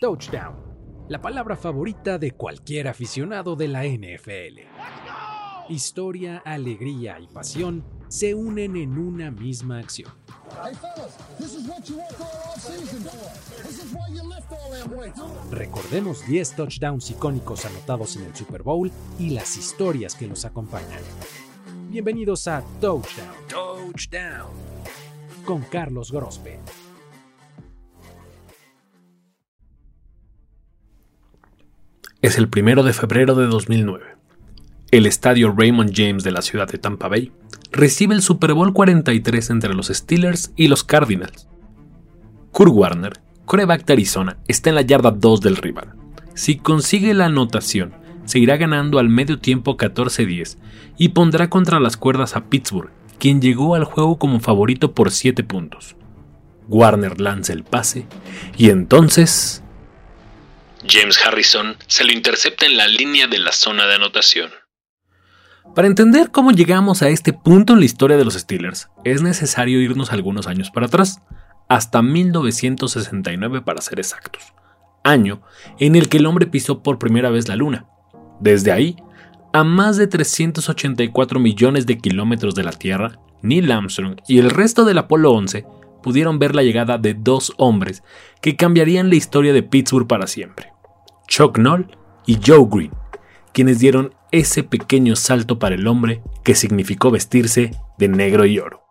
Touchdown, la palabra favorita de cualquier aficionado de la NFL. Historia, alegría y pasión se unen en una misma acción. Recordemos 10 touchdowns icónicos anotados en el Super Bowl y las historias que los acompañan. Bienvenidos a Touchdown, Touchdown, con Carlos Grospe. Es el primero de febrero de 2009. El estadio Raymond James de la ciudad de Tampa Bay recibe el Super Bowl 43 entre los Steelers y los Cardinals. Kurt Warner, coreback de Arizona, está en la yarda 2 del rival. Si consigue la anotación, se irá ganando al medio tiempo 14-10 y pondrá contra las cuerdas a Pittsburgh, quien llegó al juego como favorito por 7 puntos. Warner lanza el pase y entonces James Harrison se lo intercepta en la línea de la zona de anotación. Para entender cómo llegamos a este punto en la historia de los Steelers, es necesario irnos algunos años para atrás, hasta 1969 para ser exactos, año en el que el hombre pisó por primera vez la luna. Desde ahí, a más de 384 millones de kilómetros de la Tierra, Neil Armstrong y el resto del Apolo 11 pudieron ver la llegada de dos hombres que cambiarían la historia de Pittsburgh para siempre. Chuck Noll y Joe Green, quienes dieron ese pequeño salto para el hombre que significó vestirse de negro y oro.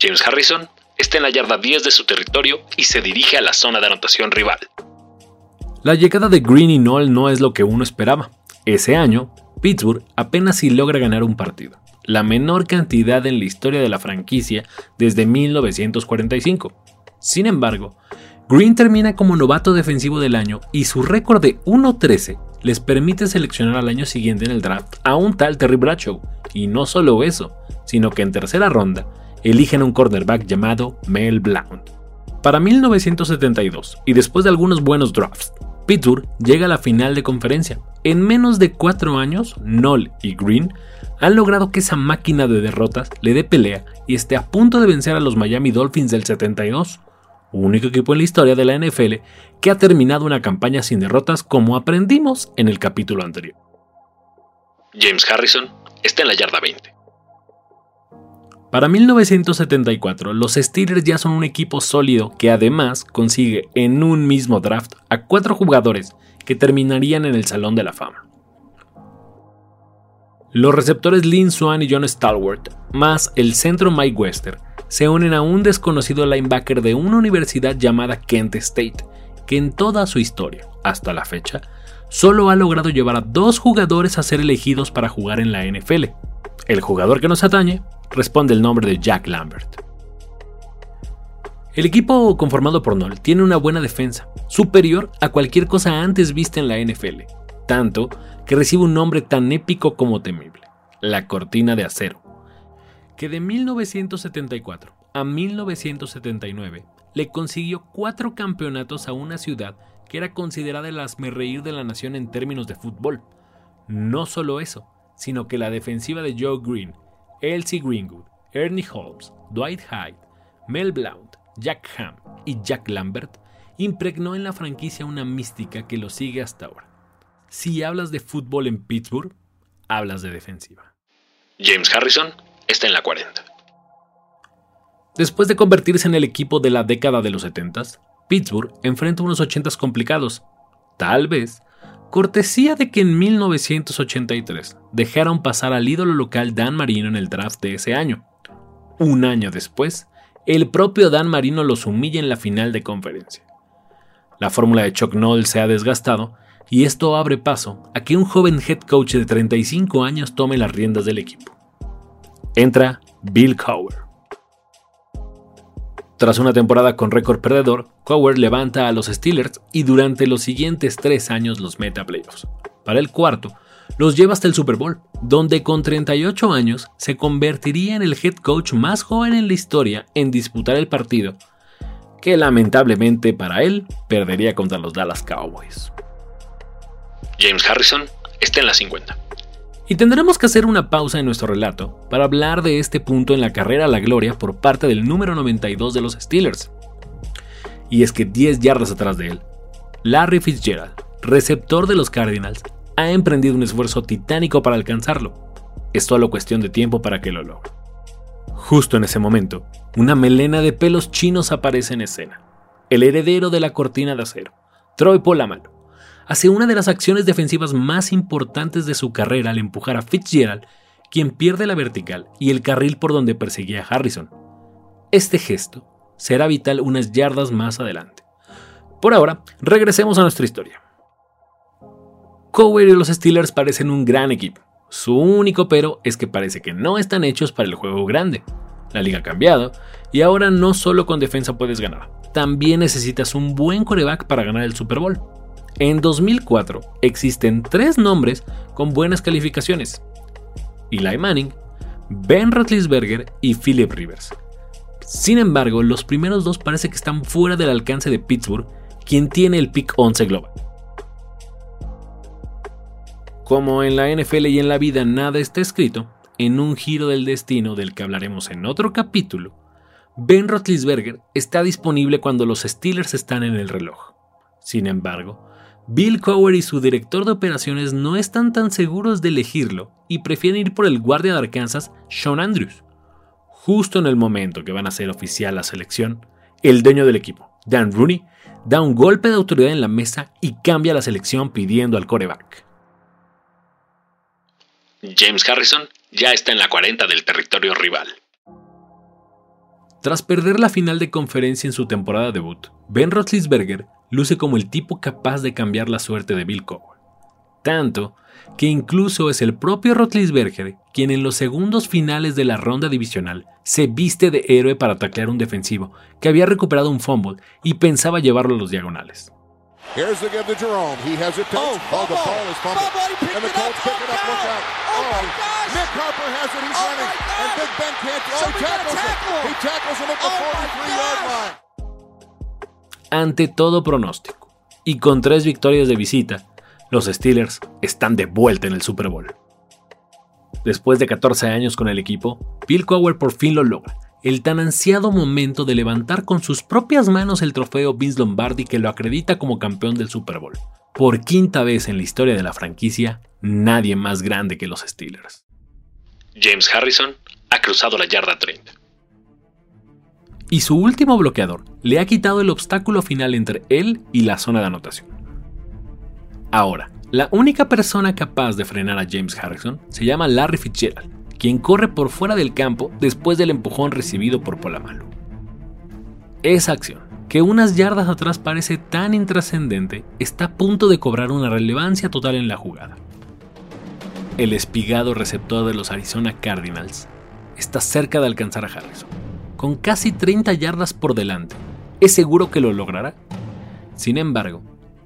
James Harrison está en la yarda 10 de su territorio y se dirige a la zona de anotación rival. La llegada de Green y Noll no es lo que uno esperaba. Ese año, Pittsburgh apenas si logra ganar un partido la menor cantidad en la historia de la franquicia desde 1945. Sin embargo, Green termina como novato defensivo del año y su récord de 1-13 les permite seleccionar al año siguiente en el draft a un tal Terry Bradshaw. Y no solo eso, sino que en tercera ronda eligen un cornerback llamado Mel Blount. Para 1972, y después de algunos buenos drafts, Pittsburgh llega a la final de conferencia. En menos de cuatro años, Noll y Green han logrado que esa máquina de derrotas le dé pelea y esté a punto de vencer a los Miami Dolphins del 72, único equipo en la historia de la NFL que ha terminado una campaña sin derrotas como aprendimos en el capítulo anterior. James Harrison está en la yarda 20. Para 1974, los Steelers ya son un equipo sólido que además consigue en un mismo draft a cuatro jugadores que terminarían en el Salón de la Fama. Los receptores Lynn Swan y John Stalwart, más el centro Mike Wester, se unen a un desconocido linebacker de una universidad llamada Kent State, que en toda su historia, hasta la fecha, solo ha logrado llevar a dos jugadores a ser elegidos para jugar en la NFL. El jugador que nos atañe responde el nombre de Jack Lambert. El equipo conformado por Noll tiene una buena defensa, superior a cualquier cosa antes vista en la NFL, tanto que recibe un nombre tan épico como temible, la cortina de acero, que de 1974 a 1979 le consiguió cuatro campeonatos a una ciudad que era considerada el asmerreír de la nación en términos de fútbol. No solo eso, sino que la defensiva de Joe Green Elsie Greenwood, Ernie Holmes, Dwight Hyde, Mel Blount, Jack Ham y Jack Lambert impregnó en la franquicia una mística que lo sigue hasta ahora. Si hablas de fútbol en Pittsburgh, hablas de defensiva. James Harrison está en la 40. Después de convertirse en el equipo de la década de los 70, Pittsburgh enfrenta unos 80 complicados. Tal vez cortesía de que en 1983 dejaron pasar al ídolo local Dan Marino en el draft de ese año. Un año después, el propio Dan Marino los humilla en la final de conferencia. La fórmula de Chuck Noll se ha desgastado y esto abre paso a que un joven head coach de 35 años tome las riendas del equipo. Entra Bill Cowher. Tras una temporada con récord perdedor, Cowher levanta a los Steelers y durante los siguientes tres años los mete a playoffs. Para el cuarto, los lleva hasta el Super Bowl, donde con 38 años se convertiría en el head coach más joven en la historia en disputar el partido, que lamentablemente para él perdería contra los Dallas Cowboys. James Harrison está en la 50. Y tendremos que hacer una pausa en nuestro relato para hablar de este punto en la carrera a la gloria por parte del número 92 de los Steelers. Y es que 10 yardas atrás de él, Larry Fitzgerald, receptor de los Cardinals, ha emprendido un esfuerzo titánico para alcanzarlo. Es solo cuestión de tiempo para que lo logre. Justo en ese momento, una melena de pelos chinos aparece en escena. El heredero de la cortina de acero, Troy Polamalu, hace una de las acciones defensivas más importantes de su carrera al empujar a Fitzgerald, quien pierde la vertical y el carril por donde perseguía a Harrison. Este gesto será vital unas yardas más adelante. Por ahora, regresemos a nuestra historia. Cowher y los Steelers parecen un gran equipo. Su único pero es que parece que no están hechos para el juego grande. La liga ha cambiado y ahora no solo con defensa puedes ganar, también necesitas un buen coreback para ganar el Super Bowl. En 2004 existen tres nombres con buenas calificaciones. Eli Manning, Ben Roethlisberger y Philip Rivers. Sin embargo, los primeros dos parece que están fuera del alcance de Pittsburgh, quien tiene el pick 11 global. Como en la NFL y en la vida nada está escrito, en un giro del destino del que hablaremos en otro capítulo, Ben Roethlisberger está disponible cuando los Steelers están en el reloj. Sin embargo, Bill Cowher y su director de operaciones no están tan seguros de elegirlo y prefieren ir por el guardia de Arkansas, Sean Andrews. Justo en el momento que van a ser oficial la selección, el dueño del equipo, Dan Rooney, da un golpe de autoridad en la mesa y cambia la selección pidiendo al coreback. James Harrison ya está en la 40 del territorio rival. Tras perder la final de conferencia en su temporada debut, Ben Roethlisberger luce como el tipo capaz de cambiar la suerte de Bill Cowher. Tanto que incluso es el propio Rotlisberger quien en los segundos finales de la ronda divisional se viste de héroe para taclear un defensivo que había recuperado un fumble y pensaba llevarlo a los diagonales. Ante todo pronóstico, y con tres victorias de visita, los Steelers están de vuelta en el Super Bowl. Después de 14 años con el equipo, Bill Cowher por fin lo logra, el tan ansiado momento de levantar con sus propias manos el trofeo Vince Lombardi que lo acredita como campeón del Super Bowl. Por quinta vez en la historia de la franquicia, nadie más grande que los Steelers. James Harrison ha cruzado la yarda 30 y su último bloqueador le ha quitado el obstáculo final entre él y la zona de anotación. Ahora, la única persona capaz de frenar a James Harrison se llama Larry Fitzgerald, quien corre por fuera del campo después del empujón recibido por Polamalu. Esa acción, que unas yardas atrás parece tan intrascendente, está a punto de cobrar una relevancia total en la jugada. El espigado receptor de los Arizona Cardinals está cerca de alcanzar a Harrison con casi 30 yardas por delante. ¿Es seguro que lo logrará? Sin embargo,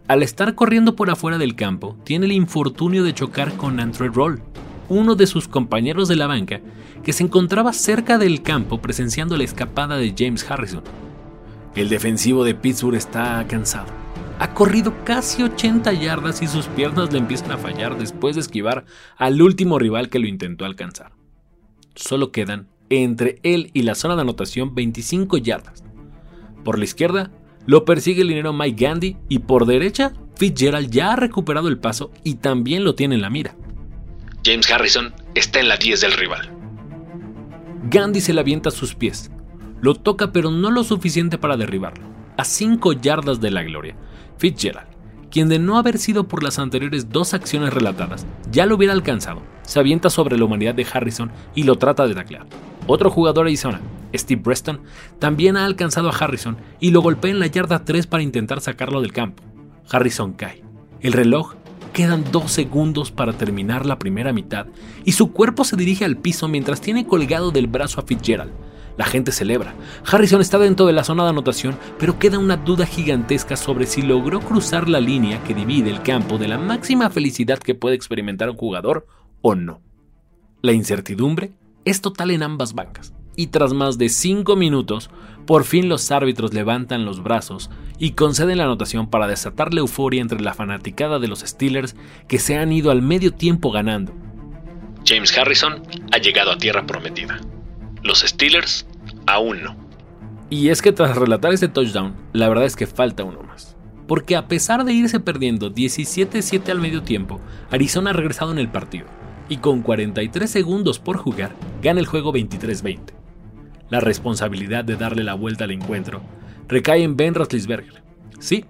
al estar corriendo por afuera del campo, tiene el infortunio de chocar con Andrew Roll, uno de sus compañeros de la banca, que se encontraba cerca del campo presenciando la escapada de James Harrison. El defensivo de Pittsburgh está cansado. Ha corrido casi 80 yardas y sus piernas le empiezan a fallar después de esquivar al último rival que lo intentó alcanzar. Solo quedan entre él y la zona de anotación 25 yardas. Por la izquierda, lo persigue el dinero Mike Gandhi y por derecha, Fitzgerald ya ha recuperado el paso y también lo tiene en la mira. James Harrison está en la 10 del rival. Gandhi se le avienta a sus pies. Lo toca pero no lo suficiente para derribarlo. A 5 yardas de la gloria, Fitzgerald, quien de no haber sido por las anteriores dos acciones relatadas, ya lo hubiera alcanzado, se avienta sobre la humanidad de Harrison y lo trata de taclear. Otro jugador Arizona, Steve Preston, también ha alcanzado a Harrison y lo golpea en la yarda 3 para intentar sacarlo del campo. Harrison cae. El reloj quedan dos segundos para terminar la primera mitad y su cuerpo se dirige al piso mientras tiene colgado del brazo a Fitzgerald. La gente celebra. Harrison está dentro de la zona de anotación, pero queda una duda gigantesca sobre si logró cruzar la línea que divide el campo de la máxima felicidad que puede experimentar un jugador o no. La incertidumbre es total en ambas bancas, y tras más de 5 minutos, por fin los árbitros levantan los brazos y conceden la anotación para desatar la euforia entre la fanaticada de los Steelers que se han ido al medio tiempo ganando. James Harrison ha llegado a tierra prometida. Los Steelers aún no. Y es que tras relatar este touchdown, la verdad es que falta uno más. porque a pesar de irse perdiendo 17-7 al medio tiempo, Arizona ha regresado en el partido y con 43 segundos por jugar gana el juego 23-20. La responsabilidad de darle la vuelta al encuentro recae en Ben Roethlisberger. Sí,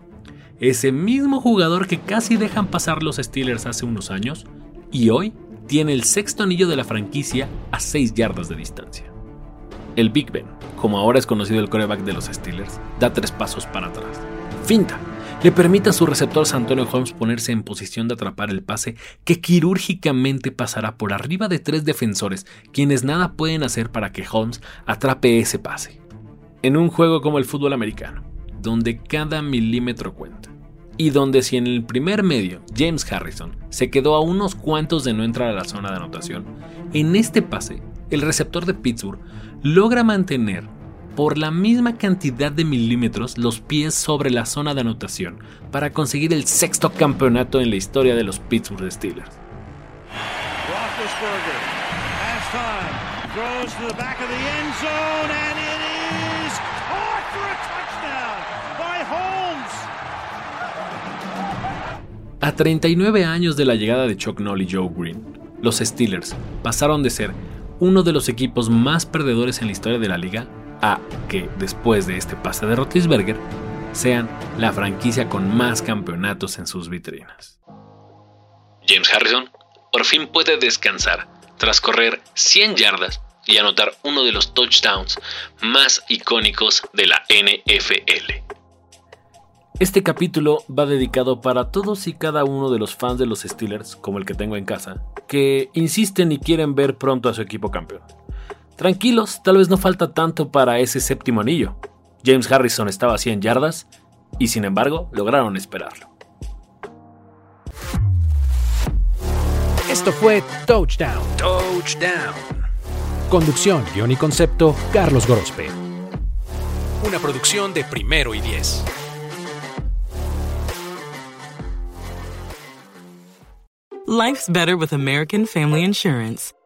ese mismo jugador que casi dejan pasar los Steelers hace unos años y hoy tiene el sexto anillo de la franquicia a 6 yardas de distancia. El Big Ben, como ahora es conocido el coreback de los Steelers, da tres pasos para atrás. Finta, le permite a su receptor Santonio Holmes ponerse en posición de atrapar el pase que quirúrgicamente pasará por arriba de tres defensores, quienes nada pueden hacer para que Holmes atrape ese pase. En un juego como el fútbol americano, donde cada milímetro cuenta, y donde si en el primer medio James Harrison se quedó a unos cuantos de no entrar a la zona de anotación, en este pase el receptor de Pittsburgh logra mantener por la misma cantidad de milímetros los pies sobre la zona de anotación para conseguir el sexto campeonato en la historia de los Pittsburgh Steelers. A 39 años de la llegada de Chuck Noll y Joe Green, los Steelers pasaron de ser uno de los equipos más perdedores en la historia de la liga a que, después de este pase de Roethlisberger, sean la franquicia con más campeonatos en sus vitrinas. James Harrison por fin puede descansar tras correr 100 yardas y anotar uno de los touchdowns más icónicos de la NFL. Este capítulo va dedicado para todos y cada uno de los fans de los Steelers, como el que tengo en casa, que insisten y quieren ver pronto a su equipo campeón. Tranquilos, tal vez no falta tanto para ese séptimo anillo. James Harrison estaba a 100 yardas y sin embargo lograron esperarlo. Esto fue Touchdown. Touchdown. Conducción, guion y concepto, Carlos Gorospe. Una producción de primero y diez. Life's better with American Family Insurance